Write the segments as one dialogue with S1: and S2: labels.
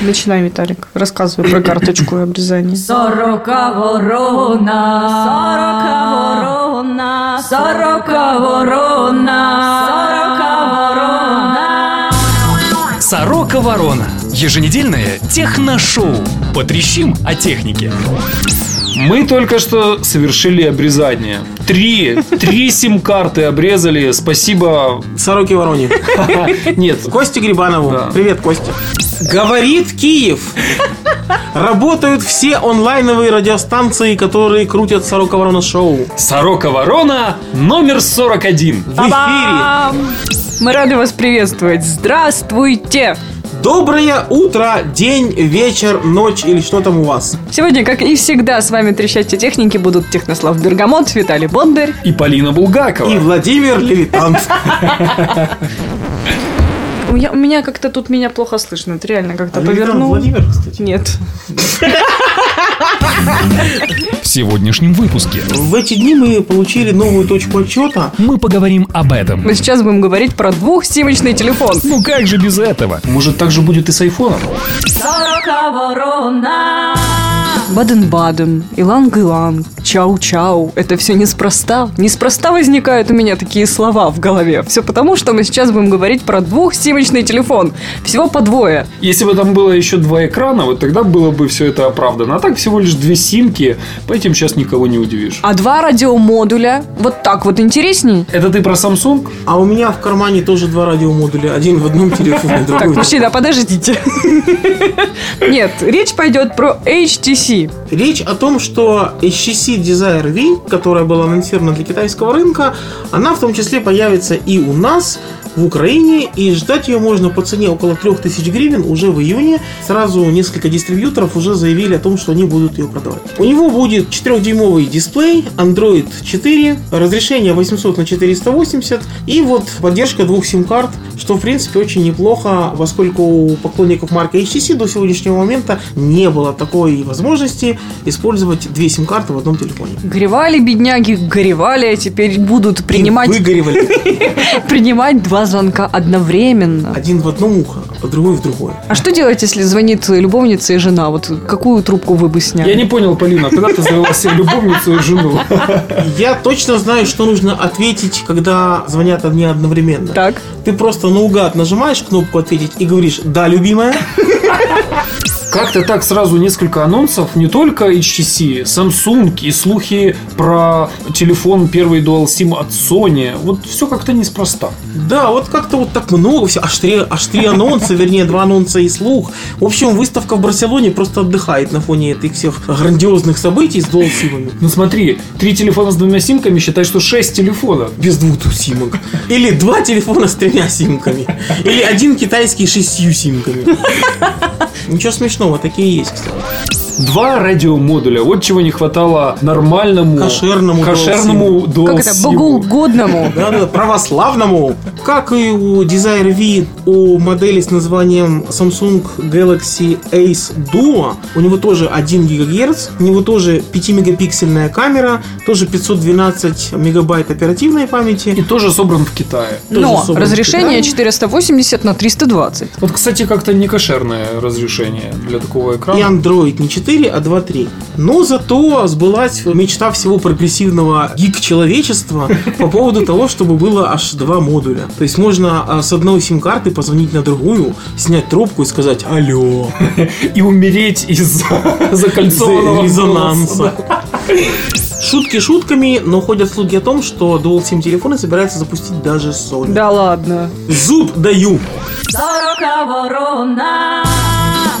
S1: Начинай, Виталик. Рассказывай про карточку и обрезание.
S2: Сорока ворона, сорока ворона, сорока ворона, сорока ворона.
S3: Сорока Ворона. Еженедельное техношоу. Потрещим о технике.
S4: Мы только что совершили обрезание. Три, три сим-карты обрезали. Спасибо.
S5: Сороки Вороне.
S4: Нет,
S5: Косте Грибанову.
S4: Да.
S5: Привет, Костя. Говорит Киев. Работают все онлайновые радиостанции, которые крутят Сорока Ворона шоу.
S4: Сорока Ворона номер 41.
S5: В эфире.
S1: Мы рады вас приветствовать. Здравствуйте!
S5: Доброе утро, день, вечер, ночь или что там у вас.
S1: Сегодня, как и всегда, с вами трещать техники будут Технослав Бергамот, Виталий Бондарь.
S4: И Полина Булгакова.
S5: И Владимир Левитант.
S1: У меня, у меня как-то тут меня плохо слышно. Это реально как-то
S5: Левитант
S1: повернул.
S5: Владимир, кстати.
S1: Нет.
S3: В сегодняшнем выпуске
S5: В эти дни мы получили новую точку отчета.
S3: мы поговорим об этом.
S1: Мы сейчас будем говорить про двухсимочный телефон.
S3: Ну как же без этого?
S4: Может, так же будет и с айфоном?
S2: Сорока ворона.
S1: Баден-баден, иланг-иланг, чау-чау. Это все неспроста. Неспроста возникают у меня такие слова в голове. Все потому, что мы сейчас будем говорить про двухсимочный телефон. Всего по двое.
S4: Если бы там было еще два экрана, вот тогда было бы все это оправдано. А так всего лишь две симки, по этим сейчас никого не удивишь.
S1: А два радиомодуля. Вот так вот интересней.
S4: Это ты про Samsung?
S5: А у меня в кармане тоже два радиомодуля. Один в одном телефоне,
S1: Так,
S5: другой.
S1: мужчина, подождите. Нет, речь пойдет про HTC.
S5: Речь о том, что HTC Desire V, которая была анонсирована для китайского рынка, она в том числе появится и у нас, в Украине, и ждать ее можно по цене около 3000 гривен уже в июне. Сразу несколько дистрибьюторов уже заявили о том, что они будут ее продавать. У него будет 4-дюймовый дисплей, Android 4, разрешение 800 на 480 и вот поддержка двух сим-карт, что в принципе очень неплохо, поскольку у поклонников марки HTC до сегодняшнего момента не было такой возможности использовать две сим-карты в одном телефоне.
S1: Горевали, бедняги, горевали, а теперь будут принимать,
S5: И выгоревали.
S1: принимать два звонка одновременно.
S5: Один в одно ухо, а другой в другое.
S1: А что делать, если звонит любовница и жена? Вот какую трубку вы бы сняли?
S4: Я не понял, Полина, когда ты завела себе любовницу и жену?
S5: Я точно знаю, что нужно ответить, когда звонят одни одновременно.
S1: Так.
S5: Ты просто наугад нажимаешь кнопку ответить и говоришь «Да, любимая».
S4: Как-то так сразу несколько анонсов, не только HTC, Samsung и слухи про телефон первый Dual SIM от Sony. Вот все как-то неспроста.
S5: Да, вот как-то вот так много все. Аж три, аж три анонса, вернее, два анонса и слух. В общем, выставка в Барселоне просто отдыхает на фоне этих всех грандиозных событий с дуалсимами.
S4: Ну смотри, три телефона с двумя симками, считай, что шесть телефонов.
S5: Без двух симок. Или два телефона с тремя симками. Или один китайский с шестью симками. Ничего смешного, такие есть, кстати.
S4: Два радиомодуля. Вот чего не хватало нормальному
S5: Кошерному
S4: кошерному
S1: Как это, богоугодному?
S5: Православному. Как и у Desire V, у модели с названием Samsung Galaxy Ace Duo, у него тоже 1 ГГц, у него тоже 5-мегапиксельная камера, тоже 512 мегабайт оперативной памяти.
S4: И тоже собран в Китае.
S1: Но разрешение
S5: Китае.
S1: 480 на 320.
S4: Вот, кстати, как-то не кошерное разрешение для такого экрана.
S5: И Android не 4, а 2.3. Но зато сбылась мечта всего прогрессивного гик-человечества по поводу того, чтобы было аж два модуля. То есть можно а, с одной сим-карты позвонить на другую, снять трубку и сказать «Алло».
S4: И умереть из-за закольцованного
S5: резонанса. Шутки шутками, но ходят слухи о том, что Dual SIM телефоны собирается запустить даже Sony.
S1: Да ладно.
S5: Зуб даю.
S2: Сорока ворона.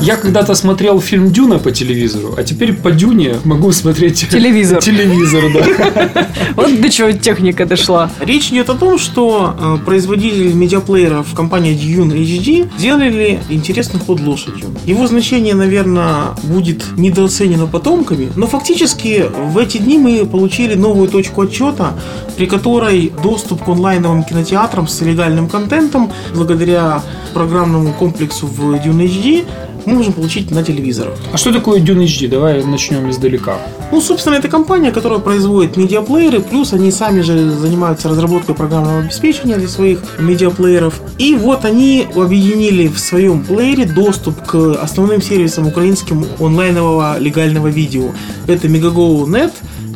S4: Я когда-то смотрел фильм Дюна по телевизору, а теперь по Дюне могу смотреть
S1: Телевизор.
S4: Телевизор, да.
S1: Вот до чего техника дошла.
S5: Речь идет о том, что э, производители медиаплееров компания Dune HD сделали интересный ход лошадью. Его значение, наверное, будет недооценено потомками, но фактически в эти дни мы получили новую точку отчета, при которой доступ к онлайновым кинотеатрам с легальным контентом, благодаря программному комплексу в Dune HD, мы можем получить на телевизорах.
S4: А что такое Dune HD? Давай начнем издалека.
S5: Ну, собственно, это компания, которая производит медиаплееры, плюс они сами же занимаются разработкой программного обеспечения для своих медиаплееров. И вот они объединили в своем плеере доступ к основным сервисам украинским онлайнового легального видео. Это Megago.net,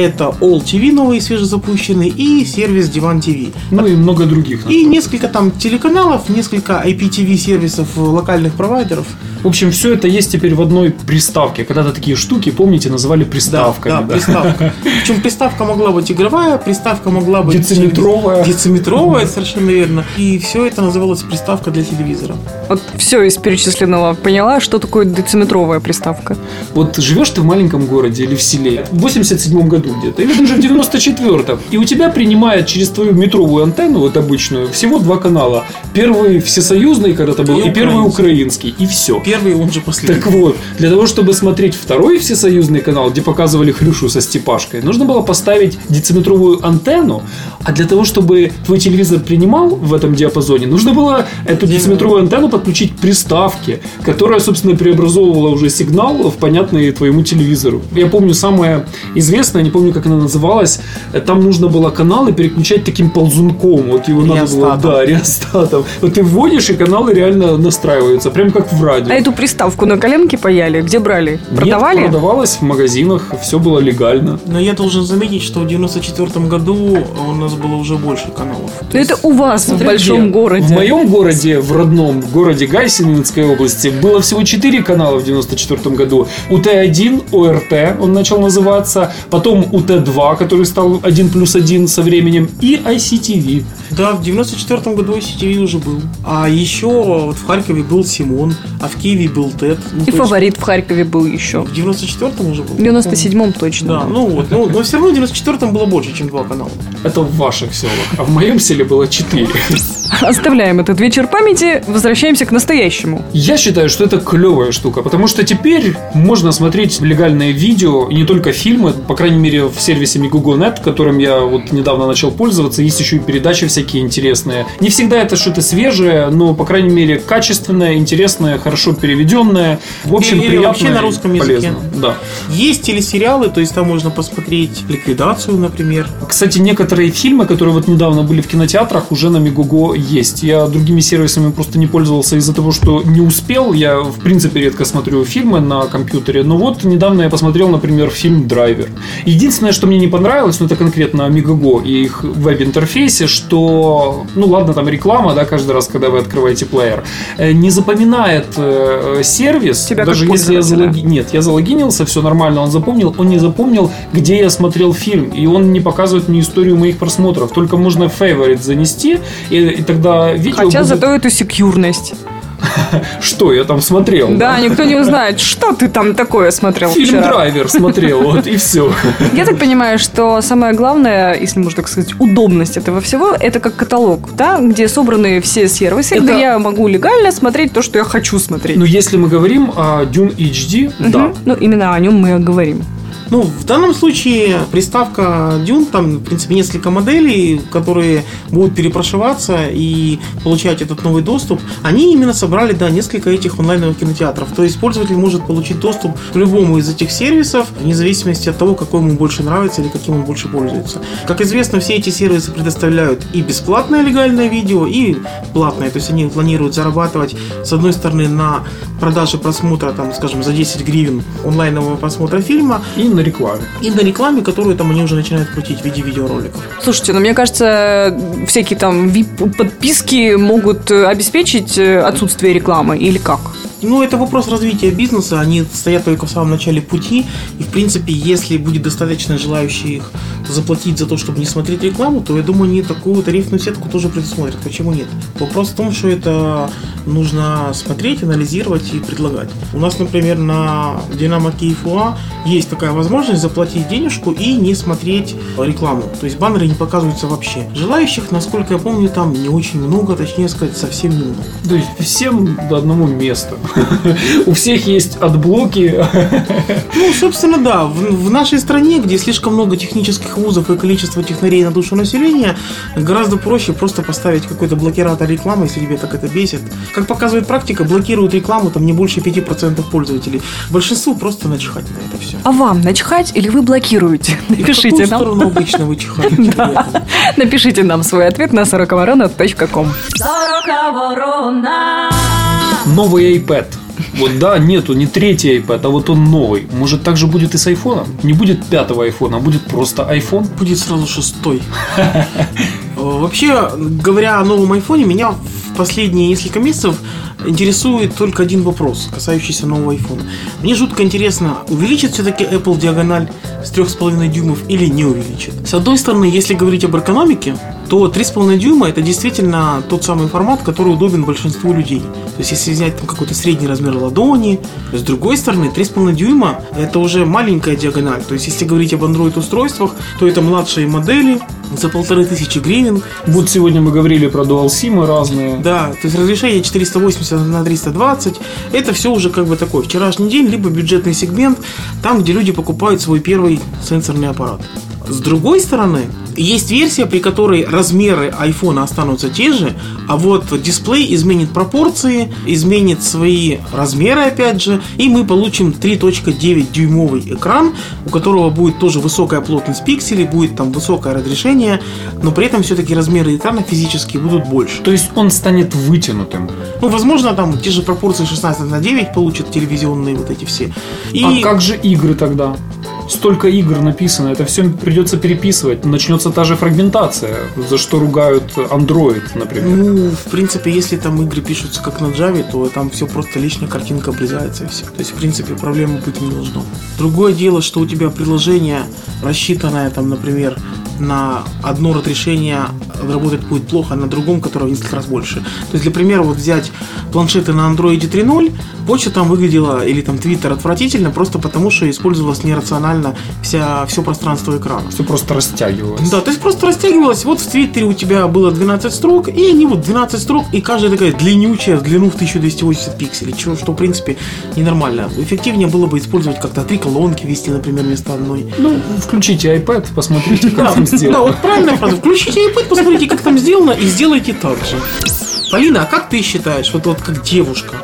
S5: это All TV новый, свежезапущенный, и сервис Divan TV.
S4: Ну и много других.
S5: И несколько там телеканалов, несколько IPTV сервисов локальных провайдеров.
S4: В общем, все это есть теперь в одной приставке. Когда-то такие штуки, помните, называли приставками.
S5: Да,
S4: да?
S5: приставка. Причем приставка могла быть игровая, приставка могла быть
S4: Дециметровая.
S5: Дециметровая, совершенно верно. И все это называлось приставка для телевизора.
S1: Вот все из перечисленного поняла, что такое дециметровая приставка.
S4: Вот живешь ты в маленьком городе или в селе, в 87 году где-то, или даже в 94-м, и у тебя принимает через твою метровую антенну, вот обычную, всего два канала. Первый всесоюзный когда-то был,
S5: И
S4: и, первый
S5: украинский.
S4: украинский, и все.
S5: Первый, он же последний.
S4: Так вот, для того, чтобы смотреть второй всесоюзный канал, где показывали Хрюшу со Степашкой, нужно было поставить дециметровую антенну, а для того, чтобы твой телевизор принимал в этом диапазоне, нужно было эту дециметровую антенну подключить к приставке, которая, собственно, преобразовывала уже сигнал в понятный твоему телевизору. Я помню самое известное, не помню, как она называлась, там нужно было каналы переключать таким ползунком, вот его надо было, да, реостатом. Вот ты вводишь, и каналы реально настраиваются, прям как в радио.
S1: А эту приставку на коленке паяли? Где брали? Продавали?
S4: Нет, продавалось в магазинах, все было легально.
S5: Но я должен заметить, что в 94 году у нас было уже больше каналов. То
S1: Ну, это
S5: есть-
S1: у вас в
S4: Смотри,
S1: большом
S4: где?
S1: городе.
S4: В моем городе, в родном городе Гайсинской области, было всего 4 канала в 94 году. УТ-1, ОРТ, он начал называться, потом УТ-2, который стал 1 плюс 1 со временем, и ICTV.
S5: Да, в 94 году ICTV уже был. А еще вот в Харькове был Симон, а в Киеве был ТЭД. Ну,
S1: И
S5: то есть
S1: фаворит в Харькове был еще.
S5: В 94 уже был?
S1: В 97-м точно.
S5: Да, ну вот. Ну, но все равно в 94 было больше, чем два канала.
S4: Это в ваших селах. А в моем селе было 4.
S1: Оставляем этот вечер памяти, возвращаемся к настоящему.
S4: Я считаю, что это клевая штука, потому что теперь можно смотреть легальное видео, и не только фильмы, по крайней мере, в сервисе Megugo.net, которым я вот недавно начал пользоваться, есть еще и передачи всякие интересные. Не всегда это что-то свежее, но, по крайней мере, качественное, интересное, хорошо переведенное. В общем,
S5: Или
S4: приятно
S5: вообще на русском языке.
S4: полезно. Да.
S5: Есть телесериалы, то есть там можно посмотреть ликвидацию, например.
S4: Кстати, некоторые фильмы, которые вот недавно были в кинотеатрах, уже на Мегуго есть. Я другими сервисами просто не пользовался из-за того, что не успел. Я, в принципе, редко смотрю фильмы на компьютере. Но вот недавно я посмотрел, например, фильм «Драйвер». Единственное, что мне не понравилось, ну это конкретно Мегаго и их веб-интерфейсе, что, ну ладно, там реклама, да, каждый раз, когда вы открываете плеер, э, не запоминает э, сервис,
S1: Тебя
S4: даже если я залоги- нет, я залогинился, все нормально, он запомнил, он не запомнил, где я смотрел фильм, и он не показывает мне историю моих просмотров, только можно favorite занести, и, и тогда видео
S1: Хотя
S4: будет-
S1: зато эту секьюрность.
S4: что я там смотрел.
S1: Да, никто не узнает, что ты там такое смотрел
S4: Фильм
S1: вчера.
S4: Драйвер смотрел, вот и все.
S1: Я так понимаю, что самое главное, если можно так сказать, удобность этого всего, это как каталог, да, где собраны все сервисы,
S4: Это-
S1: где я могу легально смотреть то, что я хочу смотреть.
S4: Но если мы говорим о Dune HD, да.
S1: Ну, именно о нем мы говорим.
S5: Ну, в данном случае приставка Dune, там, в принципе, несколько моделей, которые будут перепрошиваться и получать этот новый доступ. Они именно собрали, да, несколько этих онлайновых кинотеатров. То есть пользователь может получить доступ к любому из этих сервисов, вне зависимости от того, какой ему больше нравится или каким он больше пользуется. Как известно, все эти сервисы предоставляют и бесплатное легальное видео, и платное. То есть они планируют зарабатывать, с одной стороны, на продаже просмотра, там, скажем, за 10 гривен онлайнового просмотра фильма,
S4: И на рекламе.
S5: и на рекламе, которую там они уже начинают крутить в виде видеороликов.
S1: Слушайте, ну мне кажется, всякие там VIP-подписки могут э, обеспечить э, отсутствие рекламы или как?
S5: Ну, это вопрос развития бизнеса, они стоят только в самом начале пути, и, в принципе, если будет достаточно желающих заплатить за то, чтобы не смотреть рекламу, то, я думаю, они такую тарифную сетку тоже предусмотрят. Почему нет? Вопрос в том, что это нужно смотреть, анализировать и предлагать. У нас, например, на Динамо Киев УА есть такая возможность заплатить денежку и не смотреть рекламу. То есть баннеры не показываются вообще. Желающих, насколько я помню, там не очень много, точнее сказать, совсем немного.
S4: То есть всем до одного места. У всех есть адблоки.
S5: Ну, собственно, да. В нашей стране, где слишком много технических вузов и количество технарей на душу населения, гораздо проще просто поставить какой-то блокиратор рекламы, если тебе так это бесит. Как показывает практика, блокируют рекламу там не больше 5% пользователей. Большинству просто начихать на это все.
S1: А вам начхать или вы блокируете? Напишите нам.
S5: сторону обычно вы чихаете?
S1: Напишите нам свой ответ на сороковорона.ком.
S2: Сорока ворона.
S4: Новый iPad. Вот да, нету не третий iPad, а вот он новый. Может, так же будет и с айфоном? Не будет пятого айфона, а будет просто iPhone?
S5: Будет сразу шестой. Э, Вообще, говоря о новом айфоне, меня в последние несколько месяцев интересует только один вопрос, касающийся нового айфона. Мне жутко интересно, увеличит все-таки Apple диагональ с 3,5 дюймов или не увеличит? С одной стороны, если говорить об эргономике, то 3,5 дюйма это действительно тот самый формат, который удобен большинству людей. То есть, если взять там какой-то средний размер ладони, с другой стороны, 3,5 дюйма это уже маленькая диагональ. То есть, если говорить об Android устройствах, то это младшие модели за полторы тысячи гривен,
S4: Вот сегодня мы говорили про DualSIM разные.
S5: да, то есть разрешение 480 на 320, это все уже как бы такой вчерашний день, либо бюджетный сегмент, там, где люди покупают свой первый сенсорный аппарат. С другой стороны, есть версия, при которой размеры айфона останутся те же, а вот дисплей изменит пропорции, изменит свои размеры опять же, и мы получим 3.9 дюймовый экран, у которого будет тоже высокая плотность пикселей, будет там высокое разрешение, но при этом все-таки размеры экрана физические будут больше.
S4: То есть он станет вытянутым.
S5: Ну, возможно, там те же пропорции 16 на 9 получат телевизионные вот эти все. И
S4: А как же игры тогда? Столько игр написано, это все придется переписывать. Начнется та же фрагментация, за что ругают Android, например.
S5: ну, в принципе, если там игры пишутся как на Java, то там все просто лишняя картинка обрезается и все. То есть, в принципе, проблемы быть не должно. Другое дело, что у тебя приложение, рассчитанное там, например, на одно разрешение работать будет плохо, а на другом, которого в несколько раз больше. То есть, для примера, вот взять планшеты на Android 3.0, почта там выглядела, или там Twitter отвратительно, просто потому что использовалась нерационально вся, все пространство экрана.
S4: Все просто растягивалось.
S5: Да, то есть просто растягивалось. Вот в Твиттере у тебя было 12 строк, и они вот 12 строк, и каждая такая длиннючая, в длину в 1280 пикселей, чего, что в принципе ненормально. Эффективнее было бы использовать как-то три колонки вести, например, вместо одной.
S4: Ну, включите iPad, посмотрите, как там
S5: Да,
S4: сделано.
S5: вот правильная фраза. Включите iPad, посмотрите, как там сделано, и сделайте так же. Полина, а как ты считаешь, вот, вот как девушка,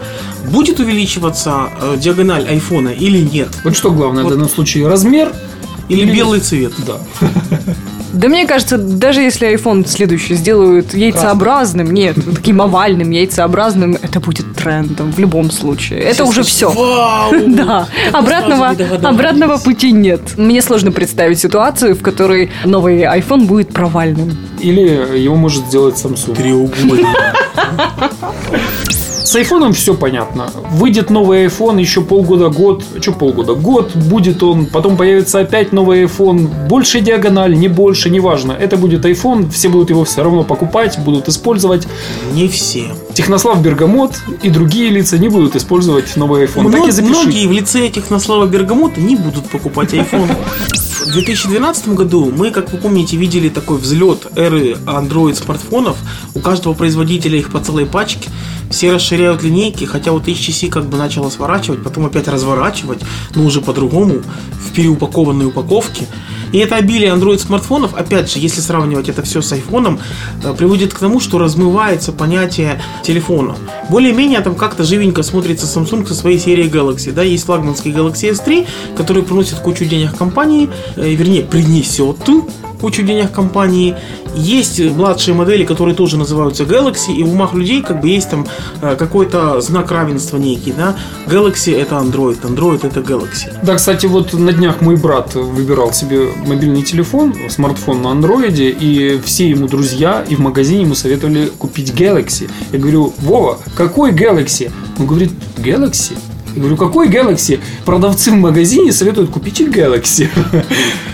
S5: будет увеличиваться э, диагональ айфона или нет?
S4: Вот что главное в
S5: Вот.
S4: данном случае, размер
S5: Или белый цвет?
S4: Да.
S1: Да мне кажется, даже если iPhone следующий сделают яйцеобразным, нет, таким овальным, яйцеобразным, это будет трендом в любом случае. Это уже все.
S5: Вау!
S1: Да, обратного, обратного пути нет. Мне сложно представить ситуацию, в которой новый iPhone будет провальным.
S4: Или его может сделать Samsung.
S5: Треугольник.
S4: С айфоном все понятно. Выйдет новый iPhone еще полгода, год. Что полгода? Год будет он, потом появится опять новый iPhone. Больше диагональ, не больше, неважно. Это будет iPhone, все будут его все равно покупать, будут использовать.
S5: Не все.
S4: Технослав Бергамот и другие лица не будут использовать новый iPhone. так и.
S5: Многие в лице Технослава Бергамота не будут покупать iPhone. В 2012 году мы, как вы помните, видели такой взлет эры Android смартфонов. У каждого производителя их по целой пачке. Все расширяют линейки, хотя вот HTC как бы начала сворачивать, потом опять разворачивать, но уже по-другому, в переупакованной упаковке. И это обилие Android смартфонов, опять же, если сравнивать это все с айфоном, э, приводит к тому, что размывается понятие телефона. Более-менее там как-то живенько смотрится Samsung со своей серией Galaxy. Да, есть флагманский Galaxy S3, который приносит кучу денег компании, э, вернее, принесет кучу денег компании. Есть младшие модели, которые тоже называются Galaxy, и в умах людей как бы есть там э, какой-то знак равенства некий, да. Galaxy это Android, Android это Galaxy.
S4: Да, кстати, вот на днях мой брат выбирал себе мобильный телефон, смартфон на андроиде, и все ему друзья и в магазине ему советовали купить Galaxy. Я говорю, Вова, какой Galaxy? Он говорит, Galaxy? Я говорю, какой Galaxy? Продавцы в магазине советуют купить Galaxy.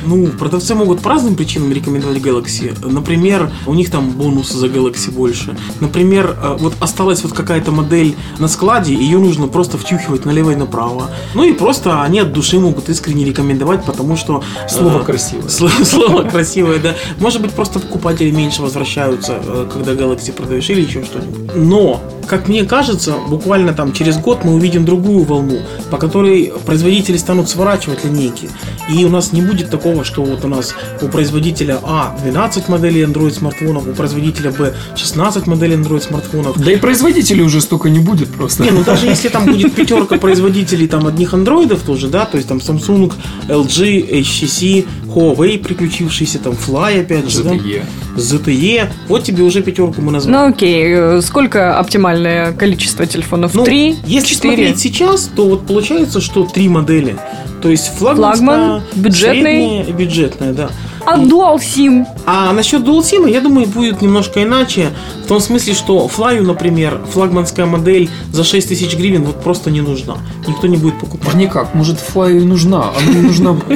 S5: Ну, продавцы могут по разным причинам рекомендовать Galaxy. Например, у них там бонусы за Galaxy больше. Например, э, вот осталась вот какая-то модель на складе, ее нужно просто втюхивать налево и направо. Ну и просто они от души могут искренне рекомендовать, потому что... э,
S4: Слово красивое.
S5: Сло- Слово красивое, да. Может быть, просто покупатели меньше возвращаются, э, когда Galaxy продаешь или еще что-нибудь. Но, как мне кажется, буквально там через год мы увидим другую волну, по которой производители станут сворачивать линейки. И у нас не будет такого, что вот у нас у производителя А 12 моделей Android смартфонов, у производителя Б 16 моделей Android смартфонов.
S4: Да и производителей уже столько не будет просто.
S5: Не, ну даже если там будет пятерка производителей там одних андроидов тоже, да, то есть там Samsung, LG, HTC, Huawei приключившийся, там Fly опять же, да,
S4: ZTE.
S5: ZTE, вот тебе уже пятерку мы назвали.
S1: Ну окей, э, сколько оптимальное количество телефонов?
S5: Ну,
S1: Три?
S5: Если
S1: Четыре?
S5: смотреть сейчас, то вот получается, что три модели. То есть флагманская,
S1: Флагман, бюджетный.
S5: средняя и бюджетная, да.
S1: А Dual SIM?
S5: А насчет Dual SIM, я думаю, будет немножко иначе. В том смысле, что Флаю, например, флагманская модель за 6 тысяч гривен вот просто не нужна. Никто не будет покупать.
S4: Никак, может Fly и нужна, она не нужна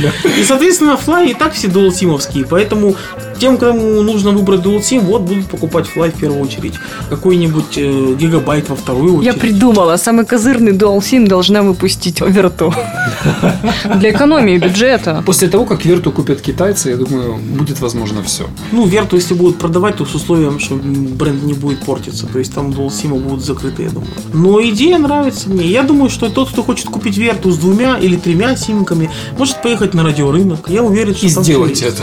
S5: да. И, соответственно, Fly и так все Dual SIM-овские, поэтому тем, кому нужно выбрать Dual SIM, вот будут покупать Fly в первую очередь. Какой-нибудь э, гигабайт во вторую
S1: Я
S5: очередь.
S1: придумала, самый козырный Dual SIM должна выпустить Верту. Для экономии бюджета.
S4: После того, как Верту купят китайцы, я думаю, будет возможно все.
S5: Ну, Верту, если будут продавать, то с условием, что бренд не будет портиться. То есть там Dual SIM будут закрыты, я думаю. Но идея нравится мне. Я думаю, что тот, кто хочет купить Верту с двумя или тремя симками, может поехать на радиорынок. Я уверен, что
S4: И сделайте это.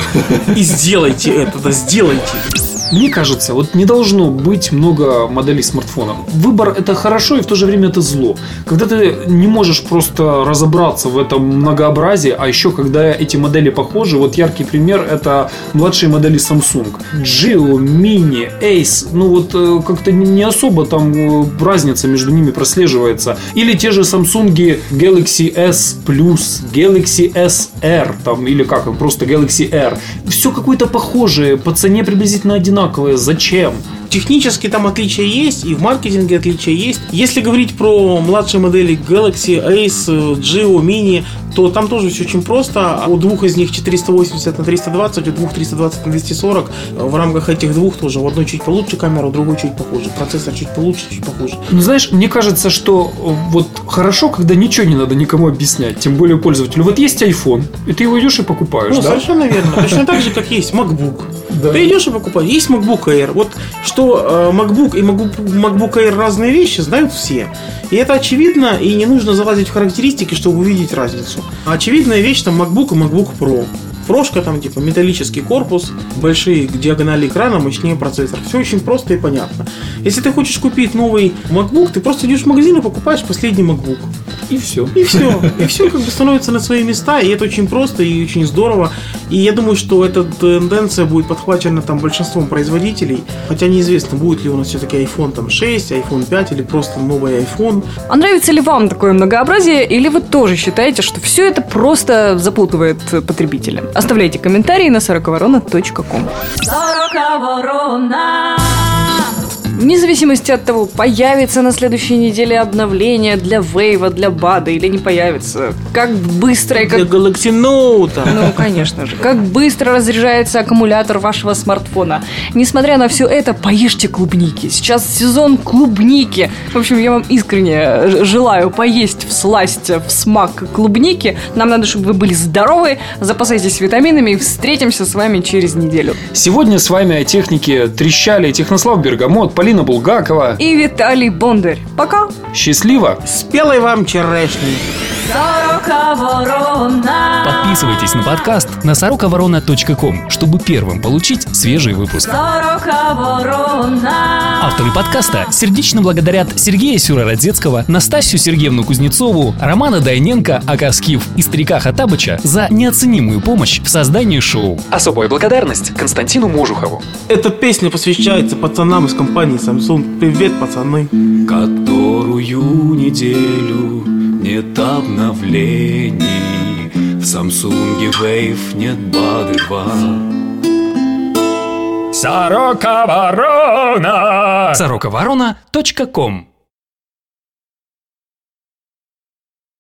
S5: И сделайте это, да, сделайте.
S4: Мне кажется, вот не должно быть много моделей смартфонов. Выбор это хорошо и в то же время это зло. Когда ты не можешь просто разобраться в этом многообразии, а еще когда эти модели похожи, вот яркий пример это младшие модели Samsung. Geo, Mini, Ace, ну вот э, как-то не особо там э, разница между ними прослеживается. Или те же Samsung Galaxy S Plus, Galaxy SR, там, или как, просто Galaxy R. Все какое-то похожее, по цене приблизительно одинаковое. Зачем?
S5: Технически там отличия есть, и в маркетинге отличия есть. Если говорить про младшие модели Galaxy, Ace, Geo, Mini, то там тоже все очень просто. У двух из них 480 на 320, у двух 320 на 240. В рамках этих двух тоже в одной чуть получше камера, у другой чуть похуже. Процессор чуть получше, чуть похуже.
S4: Ну, знаешь, мне кажется, что э, вот хорошо, когда ничего не надо никому объяснять, тем более пользователю. Вот есть iPhone, и ты его идешь и покупаешь,
S5: Ну,
S4: да?
S5: совершенно верно. Точно так же, как есть MacBook.
S4: Да.
S5: Ты идешь и покупаешь. Есть MacBook Air. Вот что э, MacBook и MacBook, Air разные вещи, знают все. И это очевидно, и не нужно залазить в характеристики, чтобы увидеть разницу. Очевидная вещь там MacBook и MacBook Pro. Прошка там типа металлический корпус, большие диагонали экрана, мощнее процессор. Все очень просто и понятно. Если ты хочешь купить новый MacBook, ты просто идешь в магазин и покупаешь последний MacBook.
S4: И все.
S5: И все. И все как бы становится на свои места, и это очень просто и очень здорово. И я думаю, что эта тенденция будет подхвачена там большинством производителей. Хотя неизвестно, будет ли у нас все-таки iPhone там 6, iPhone 5 или просто новый iPhone.
S1: А нравится ли вам такое многообразие, или вы тоже считаете, что все это просто запутывает потребителя? Оставляйте комментарии на сороковорона.ком
S2: Сорока ворона.
S1: Вне зависимости от того, появится на следующей неделе обновление для Вейва, для Бада или не появится, как быстро и как
S5: Для Galaxy Note.
S1: Ну, конечно же. Как быстро разряжается аккумулятор вашего смартфона. Несмотря на все это, поешьте клубники. Сейчас сезон клубники. В общем, я вам искренне желаю поесть в сласть, в смак клубники. Нам надо, чтобы вы были здоровы, запасайтесь витаминами и встретимся с вами через неделю.
S4: Сегодня с вами о технике трещали Технослав Бергамот, Полина Булгакова.
S1: И Виталий Бондарь. Пока!
S4: Счастливо!
S5: Спелой вам черешни.
S2: Сорока ворона.
S3: Подписывайтесь на подкаст на сороковорона.ком, чтобы первым получить свежий выпуск.
S2: Сорока ворона.
S3: Авторы подкаста сердечно благодарят Сергея Сюрородецкого, Настасью Сергеевну Кузнецову, Романа Дайненко, Акаскив и Старика Хатабыча за неоценимую помощь в создании шоу. Особая благодарность Константину Можухову.
S5: Эта песня посвящается пацанам из компании Samsung. Привет, пацаны.
S3: Которую неделю нет обновлений В Samsung Wave нет бады 2 Сорока ворона. Сорокаворона.ком